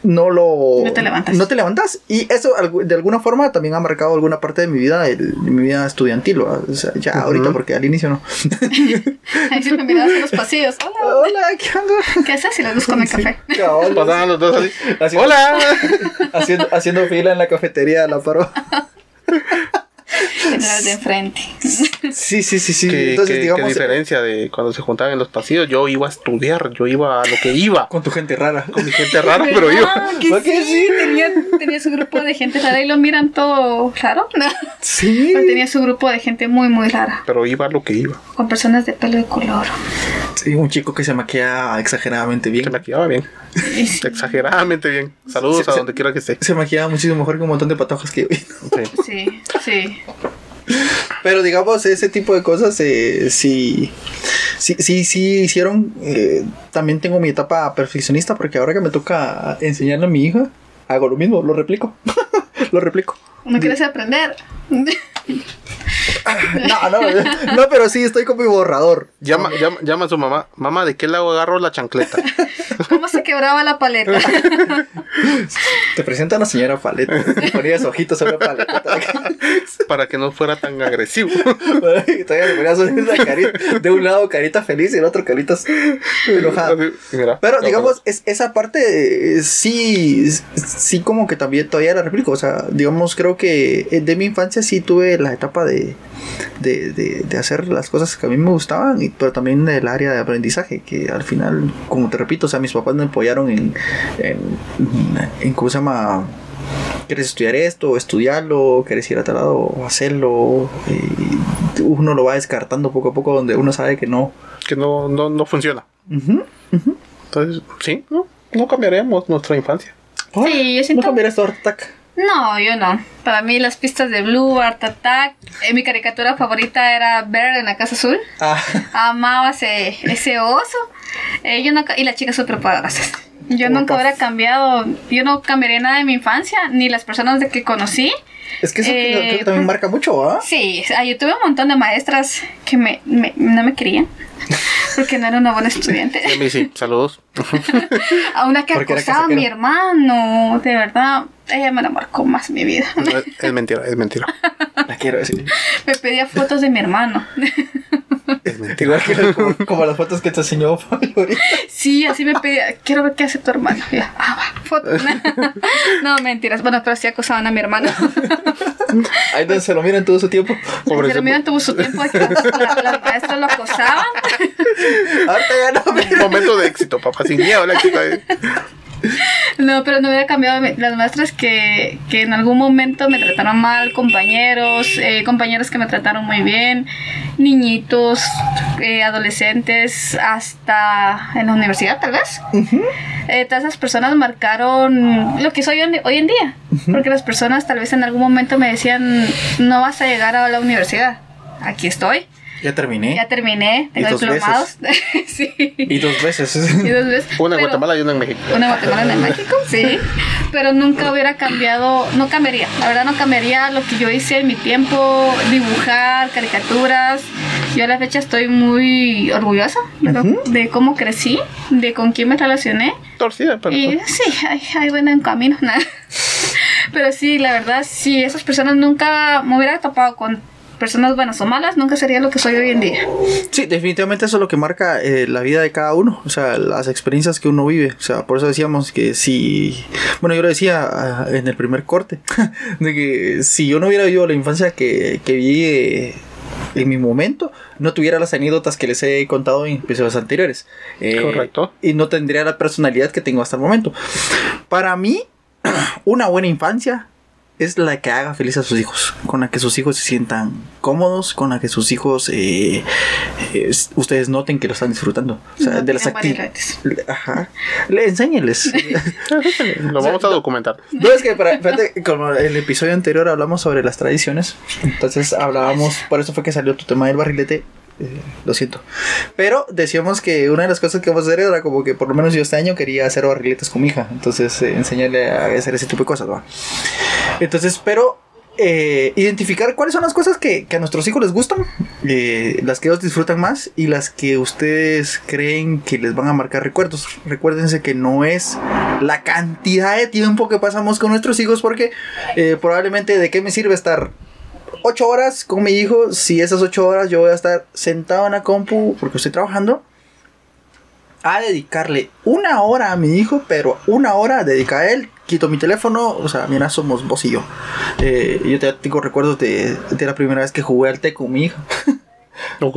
no lo... No te levantas. No te levantas. Y eso de alguna forma también ha marcado alguna parte de mi vida, de mi vida estudiantil. O sea, ya ahorita, porque al inicio no. <laughs> Ahí siempre me en los pasillos. <laughs> Hola. Hola, ¿qué onda? ¿Qué haces si les busco mi café? <laughs> Pasaban los dos así. Hola. haciendo, haciendo fila en la cafetería, la paro. De enfrente. Sí, sí, sí, sí. ¿Qué, Entonces, digamos. diferencia de cuando se juntaban en los pasillos? Yo iba a estudiar, yo iba a lo que iba. Con tu gente rara. Con mi gente rara, <laughs> pero iba. Que sí, Tenía, tenía, su grupo de gente rara y lo miran todo raro. <laughs> Sí. Pero tenía su grupo de gente muy, muy rara. Pero iba a lo que iba. Con personas de pelo de color. Sí, un chico que se maquillaba exageradamente bien. Se maquillaba bien. <laughs> Exageradamente bien. Saludos a donde quiera que esté. Se maquillaba muchísimo mejor que un montón de patojas que yo. Sí, sí. Pero digamos, ese tipo de cosas eh, sí, sí, sí, sí hicieron. Eh, también tengo mi etapa perfeccionista porque ahora que me toca enseñarle a mi hija, hago lo mismo, lo replico. <laughs> lo replico. ¿No quieres aprender? <laughs> no, no, no, pero sí, estoy con mi borrador. Llama, llama, llama a su mamá. Mamá, ¿de qué lado agarro la chancleta? ¿Cómo se quebraba la paleta? <laughs> Te presenta la señora paleta. Ponías ojitos sobre la paleta. Para que no fuera tan agresivo. <laughs> De un lado carita feliz y el otro caritas enojada. Pero digamos, es, esa parte eh, sí, sí como que también todavía la replico. O sea, digamos, creo que eh, de mi infancia sí tuve la etapa de, de, de, hacer las cosas que a mí me gustaban, pero también del área de aprendizaje, que al final, como te repito, o sea, mis papás me apoyaron en, en, en ¿cómo se llama? ¿Quieres estudiar esto? ¿Estudiarlo? ¿Quieres ir a tal lado? ¿O hacerlo? Y uno lo va descartando poco a poco donde uno sabe que no. Que no, no, no funciona. Entonces, sí, no, no cambiaremos nuestra infancia. Sí, yo siento... No cambiarías tu Attack. No, yo no. Para mí las pistas de Blue, Art Attack, eh, mi caricatura favorita era Bear en la Casa Azul. Ah. <laughs> Amaba ese, ese oso. Eh, yo no, y las chicas superpoderosas. Yo nunca hubiera cambiado, yo no cambiaría nada de mi infancia, ni las personas de que conocí. Es que eso creo que también eh, marca mucho, ¿ah? Sí, yo tuve un montón de maestras que me, no me querían. <laughs> Porque no era una buena estudiante. Sí, sí, saludos. <laughs> a una que acosaba a mi hermano, de verdad, ella me la marcó más mi vida. es, mentira, es mentira. La quiero decir. Me pedía fotos de mi hermano. Es mentira. Igual que como, las fotos que te enseñó Fabio Sí, así me pedía, quiero ver qué hace tu hermano. ah, va, foto. <laughs> no, mentiras. Bueno, pero sí acosaban a mi hermano. Ahí donde se lo miran todo su tiempo. se lo miran todo su tiempo. las maestras lo acosaban. Ahorita ya no. Momento de éxito, papá. Sin miedo, la éxito. No, pero no hubiera cambiado las maestras que, que en algún momento me trataron mal, compañeros, eh, compañeros que me trataron muy bien, niñitos, eh, adolescentes, hasta en la universidad tal vez. Eh, todas esas personas marcaron lo que soy hoy en día, porque las personas tal vez en algún momento me decían, no vas a llegar a la universidad, aquí estoy ya terminé. Ya terminé, tengo diplomados. <laughs> sí. Y dos veces. <laughs> y dos veces. Una en Guatemala y una en México. Una en Guatemala y una en México, sí. Pero nunca hubiera cambiado, no cambiaría. La verdad no cambiaría lo que yo hice en mi tiempo, dibujar, caricaturas. Yo a la fecha estoy muy orgullosa de, cómo crecí, de con quién me relacioné. Torcida, pero... Y sí, hay, hay bueno en camino. <laughs> pero sí, la verdad, si esas personas nunca me hubiera topado con personas buenas o malas, nunca sería lo que soy hoy en día. Sí, definitivamente eso es lo que marca eh, la vida de cada uno, o sea, las experiencias que uno vive, o sea, por eso decíamos que si, bueno, yo lo decía ah, en el primer corte, <laughs> de que si yo no hubiera vivido la infancia que, que vi eh, en mi momento, no tuviera las anécdotas que les he contado en episodios anteriores. Eh, Correcto. Y no tendría la personalidad que tengo hasta el momento. Para mí, <clears throat> una buena infancia es la que haga feliz a sus hijos, con la que sus hijos se sientan cómodos, con la que sus hijos eh, eh, ustedes noten que lo están disfrutando. O sea, de las actividades. Ajá. Le, enséñenles. <laughs> lo vamos a documentar. No, es que para, como el episodio anterior hablamos sobre las tradiciones, entonces hablábamos, por eso fue que salió tu tema del barrilete eh, lo siento. Pero decíamos que una de las cosas que vamos a hacer era como que por lo menos yo este año quería hacer barriletas con mi hija. Entonces, eh, enseñarle a hacer ese tipo de cosas. Entonces, pero eh, identificar cuáles son las cosas que, a nuestros hijos les gustan, las que ellos disfrutan más y las que ustedes creen que les van a marcar recuerdos. Recuérdense que no es la cantidad de tiempo que pasamos con nuestros hijos porque probablemente de qué me sirve estar 8 horas con mi hijo si esas 8 horas yo voy a estar sentado en la compu porque estoy trabajando a dedicarle una hora a mi hijo, pero una hora dedica a él. Quito mi teléfono, o sea, mira, somos vos y yo. Eh, yo te- tengo recuerdos de, de la primera vez que jugué al té con mi hija. <laughs> Ok.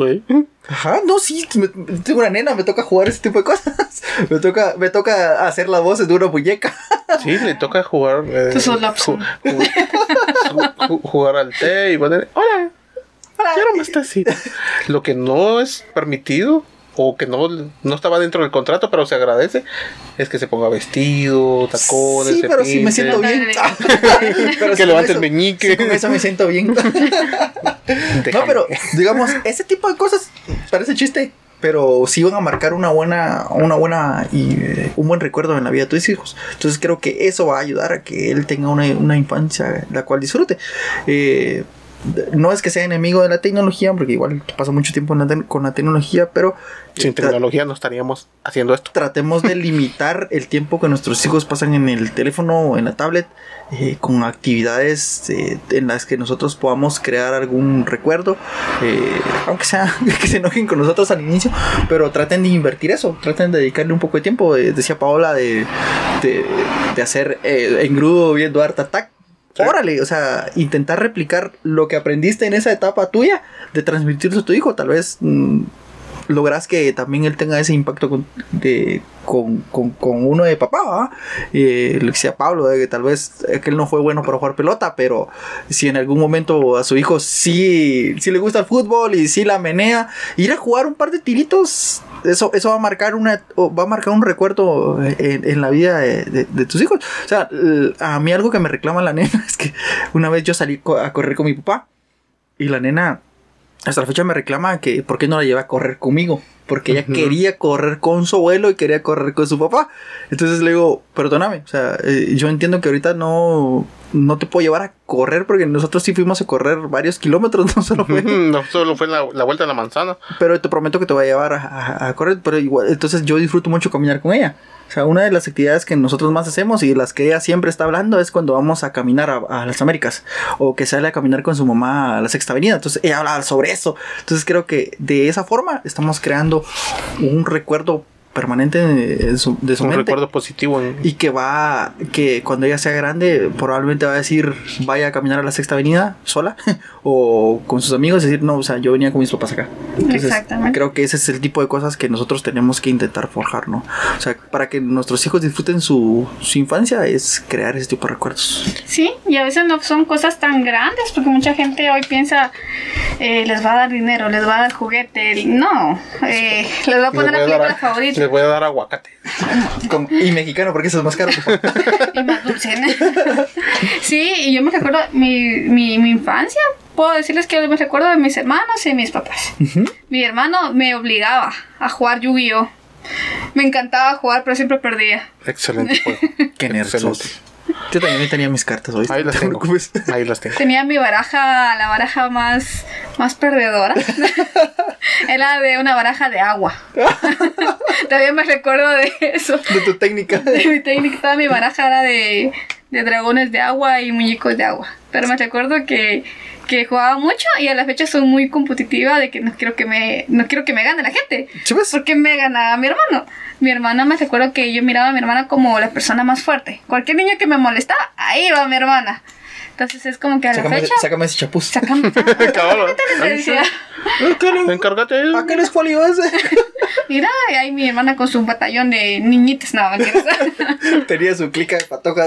Ajá, no, sí, me- tengo una nena, me toca jugar ese tipo de cosas. <laughs> Me toca, me toca hacer las voces de una muñeca. Sí, le toca jugar. eh, Tú sos la ju- ju- jugar al té y poner. Hola, quiero más tecito. Lo que no es permitido o que no, no estaba dentro del contrato, pero se agradece, es que se ponga vestido, tacones, Sí, se pero sí me siento bien. <laughs> Pero que levante el meñique. sí, con eso me siento bien. <laughs> No, pero digamos, ese tipo de cosas parece chiste, pero sí van a marcar una buena, una buena y eh, un buen recuerdo en la vida de tus hijos. Entonces creo que eso va a ayudar a que él tenga una, una infancia la cual disfrute. Eh, no es que sea enemigo de la tecnología, porque igual pasa mucho tiempo la con la tecnología, pero Sin eh, tra- tecnología no estaríamos haciendo esto. tratemos de <laughs> limitar el tiempo que nuestros hijos pasan en el teléfono o en la tablet eh, con actividades eh, en las que nosotros podamos crear algún recuerdo, eh, aunque sea <laughs> que se enojen con nosotros al inicio, pero traten de invertir eso, traten de dedicarle un poco de tiempo. Decía Paola de, de, de hacer engrudo viendo Art Attack. Órale, o sea, intentar replicar lo que aprendiste en esa etapa tuya, de transmitirlo a tu hijo, tal vez mm, logras que también él tenga ese impacto con, de, con, con, con uno de papá. Eh, lo que decía Pablo, de que tal vez eh, que él no fue bueno para jugar pelota, pero si en algún momento a su hijo sí, sí le gusta el fútbol y sí la menea, ir a jugar un par de tiritos, eso, eso va a marcar una, va a marcar un recuerdo en, la vida de, de- tus hijos. O sea, a mí algo que me reclama la <laughs> nena es que una vez yo salí a correr con mi papá y la nena hasta la fecha me reclama que por qué no la lleva a correr conmigo. Porque ella quería correr con su abuelo y quería correr con su papá. Entonces le digo, perdóname, o sea, eh, yo entiendo que ahorita no, no te puedo llevar a correr porque nosotros sí fuimos a correr varios kilómetros, <laughs> no solo fue. No solo fue la, la vuelta a la manzana. pero te prometo que te voy a llevar a, a- a correr. Pero igual, entonces yo disfruto mucho caminar con ella. O sea, una de las actividades que nosotros más hacemos y de las que ella siempre está hablando es cuando vamos a caminar a, a las Américas o que sale a caminar con su mamá a la Sexta Avenida. Entonces ella habla sobre eso. Entonces creo que de esa forma estamos creando un recuerdo permanente de su, de su Un mente. recuerdo positivo. Y que va, que cuando ella sea grande, probablemente va a decir, vaya a caminar a la sexta avenida sola <laughs> o con sus amigos, decir, no, o sea, yo venía con mis papás acá. Entonces, Exactamente. creo que ese es el tipo de cosas que nosotros tenemos que intentar forjar, ¿no? O sea, para que nuestros hijos disfruten su, su infancia es crear ese tipo de recuerdos. Sí, y a veces no son cosas tan grandes, porque mucha gente hoy piensa, eh, les va a dar dinero, les va a dar juguete. No, eh, les va a poner la película favorita les voy a dar aguacate. Con- y mexicano, porque eso es más caro. <laughs> y más dulce. sí, y yo me recuerdo mi, mi, mi infancia. Puedo decirles que me recuerdo de mis hermanos y mis papás. Mi hermano me obligaba a jugar Yu-Gi-Oh! Me encantaba jugar, pero siempre perdía. Excelente juego. <laughs> Qué sos. Yo también tenía mis cartas hoy. Ahí las te tengo. preocupes. Ahí las tengo. Tenía mi baraja, la baraja más, más perdedora. <laughs> Era de una baraja de agua. Todavía me recuerdo de eso. De tu técnica. De mi técnica, toda mi baraja era de, de dragones de agua y muñecos de agua. Pero me recuerdo que, que jugaba mucho y a la fecha soy muy competitiva de que no quiero que me, no quiero que me gane la gente. ¿Sí ves? Porque me ganaba mi hermano. Mi hermana me recuerdo que yo miraba a mi hermana como la persona más fuerte. Cualquier niño que me molestaba, ahí va mi hermana. Entonces es como que a la Sácame, fecha. sácame ese chapuz. Cabrón. <laughs> Le decía, Encárgate. ¿A qué les folio ese? <laughs> Mira, y ahí mi hermana con su batallón de niñitas, no, mentiras. <laughs> Tenía su clica de patoca.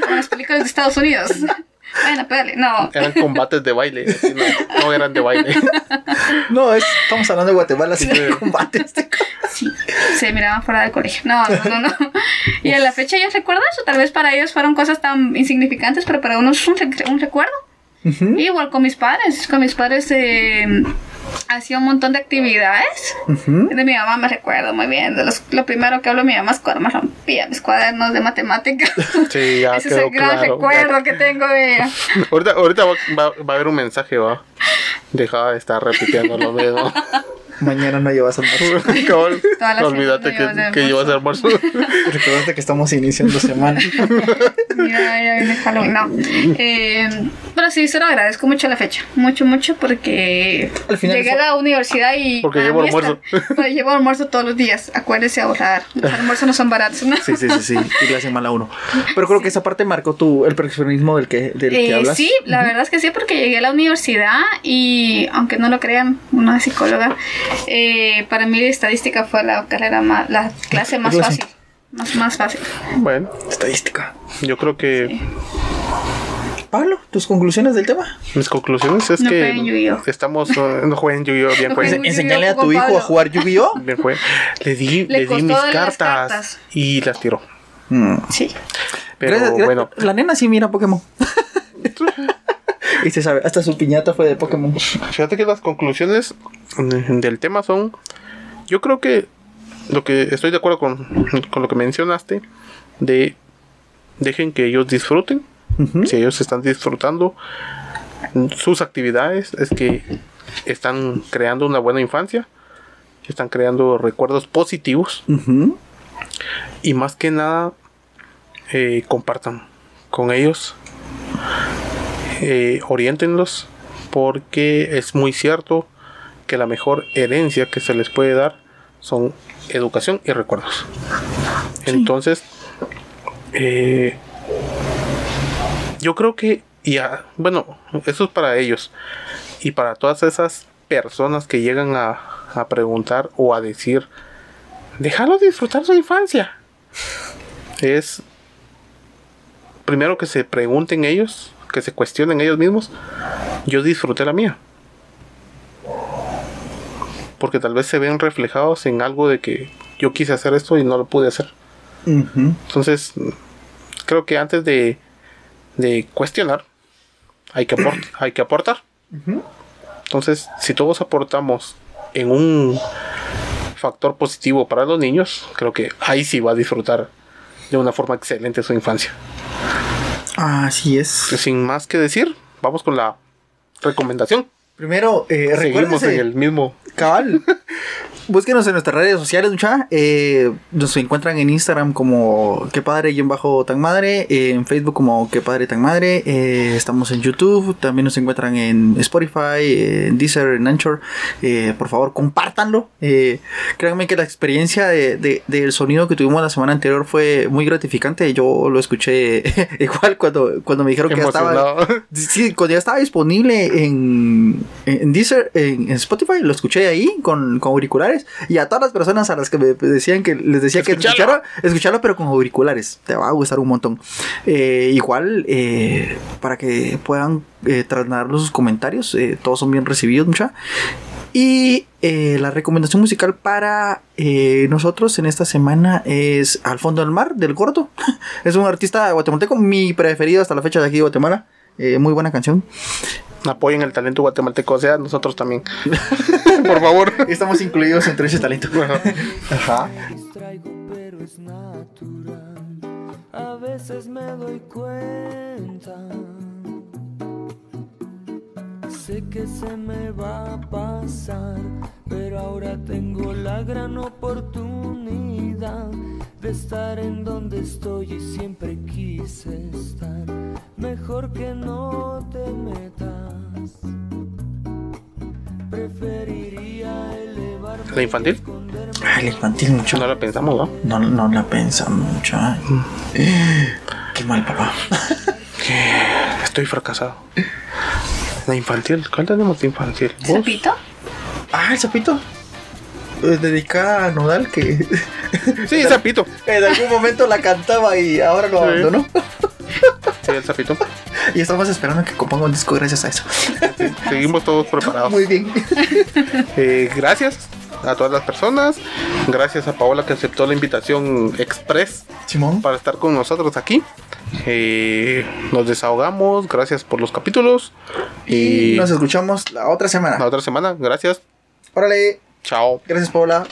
Como las películas de Estados Unidos. Bueno, pégale, no. Eran combates de baile. así, No, no eran de baile. <laughs> No, es, estamos hablando de Guatemala, así Sí. que combate este. Sí, se miraban fuera del colegio. No, no, no, no. Y a la fecha ellos recuerdan eso. Tal vez para ellos fueron cosas tan insignificantes, pero para uno es un, rec- un recuerdo. Igual con mis padres. Con mis padres, eh, hacía un montón de actividades. De mi mamá me recuerdo muy bien. De los, lo primero que hablo de mi mamá es cuando me rompía mis cuadernos de matemáticas. <laughs> Sí, ya Ese es quedó el gran claro. recuerdo que tengo de ella. <laughs> Ahorita, ahorita va, va- va a haber un mensaje, va. Deja de estar repitiendo lo mismo. <laughs> Mañana no llevas almuerzo. <laughs> Cabal, olvídate que, llevas que llevas almuerzo. Recuerda que estamos iniciando semana. <laughs> Mira, ya viene Halloween. No. Eh, pero sí, se lo agradezco mucho a la fecha. Mucho, mucho porque Al final llegué fue- a la universidad y. Porque llevo almuerzo. <laughs> pero llevo almuerzo todos los días. Acuérdese ahorrar. Los almuerzos no son baratos, ¿no? Sí, sí, sí, sí. Y le hacen mal a uno. Pero creo que esa parte marcó tu, el perfeccionismo del que, del que Eh, hablas. sí, la verdad es que sí, porque llegué a la universidad y, aunque no lo crean, una psicóloga, eh, para mí estadística fue la carrera más, la clase más fácil. Más, más fácil. Bueno, Estadística. yo creo que Pablo, tus conclusiones del tema. mis conclusiones es No que Yu-Gi-Oh. estamos eh, no jueguen Yu-Gi-Oh bien No jueguen Enseñale a tu hijo a jugar Yu-Gi-Oh. <laughs> bien fue le di Le le, di mis cartas, cartas. y las tiró Mm. Sí. pero Gracias- bueno La nena sí mira Pokémon. <laughs> y se sabe, hasta su piñata fue de Pokémon. Fíjate que las conclusiones mm, del tema son, yo creo que lo que estoy de acuerdo con, con lo que mencionaste, de dejen que ellos disfruten, si ellos están disfrutando sus actividades, es que están creando una buena infancia, están creando recuerdos positivos y más que nada eh, compartan con ellos, eh, oriéntenlos, porque es muy cierto que la mejor herencia que se les puede dar son educación y recuerdos. Entonces, eh, yo creo que, ya, bueno, eso es para ellos y para todas esas personas que llegan a, a preguntar o a decir, déjalo disfrutar su infancia. Es primero que se pregunten ellos, que se cuestionen ellos mismos. Yo disfruté la mía. Porque tal vez se ven reflejados en algo de que yo quise hacer esto y no lo pude hacer. Entonces, creo que antes de, de cuestionar, hay que, aport- <clears throat> hay que aportar. Entonces, si todos aportamos en un factor positivo para los niños, creo que ahí sí va a disfrutar de una forma excelente su infancia. Así es. Sin más que decir, vamos con la recomendación. Primero, eh, Seguimos en el mismo. Cabal. <laughs> Búsquenos en nuestras redes sociales, mucha. Eh, nos encuentran en Instagram como que padre y en bajo tan madre, eh, en Facebook como que padre tan madre. eh, estamos en YouTube, también nos encuentran en Spotify, en Deezer, en Anchor. Eh, por favor, compártanlo. Créanme que la experiencia de- de- del sonido que tuvimos la semana anterior fue muy gratificante. Yo lo escuché <laughs> igual cuando, cuando me dijeron que ya estaba. Sí, cuando ya estaba disponible en, en Deezer, en, en Spotify, lo escuché ahí con, con auriculares. Y a todas las personas a las que me decían que les decía que escuchara, escucharlo, pero con auriculares. Te va a gustar un montón. Eh, igual, eh, para que puedan eh, trasladarnos sus comentarios, eh, todos son bien recibidos, mucha. Y eh, la recomendación musical para eh, nosotros en esta semana es Al fondo del mar, del gordo. <laughs> es un artista guatemalteco, mi preferido hasta la fecha de aquí de Guatemala. Eh, muy buena canción. Apoyen el talento guatemalteco, o sea, nosotros también. <laughs> Por favor. <laughs> Estamos incluidos entre ese talento. Ajá. distraigo, pero es natural. A veces me doy cuenta. Sé que se me va a pasar, pero ahora tengo la gran oportunidad de estar en donde estoy y siempre quise estar. Mejor que no te metas. Preferiría elevarme. ¿La infantil? Ay, Ah, el infantil mucho. No la pensamos, ¿no? No, no la pensamos mucho. ay. Qué mal, papá. <laughs> Estoy fracasado. La infantil, ¿cuál tenemos de infantil? ¿Vos? ¿Sapito? Ah, el sapito. Eh, dedicada a Nodal que Sí, el sapito. en algún momento la cantaba y ahora lo Sí. abandonó. Sí, el sapito. Y estamos esperando que componga un disco gracias a eso. Seguimos todos preparados. Muy bien. Eh, gracias a todas las personas. Gracias a Paola que aceptó la invitación express Simón. para estar con nosotros aquí. Eh, nos desahogamos. Gracias por los capítulos. Y Y nos escuchamos la otra semana. la otra semana. Gracias. Órale. Chao. Gracias, Paula.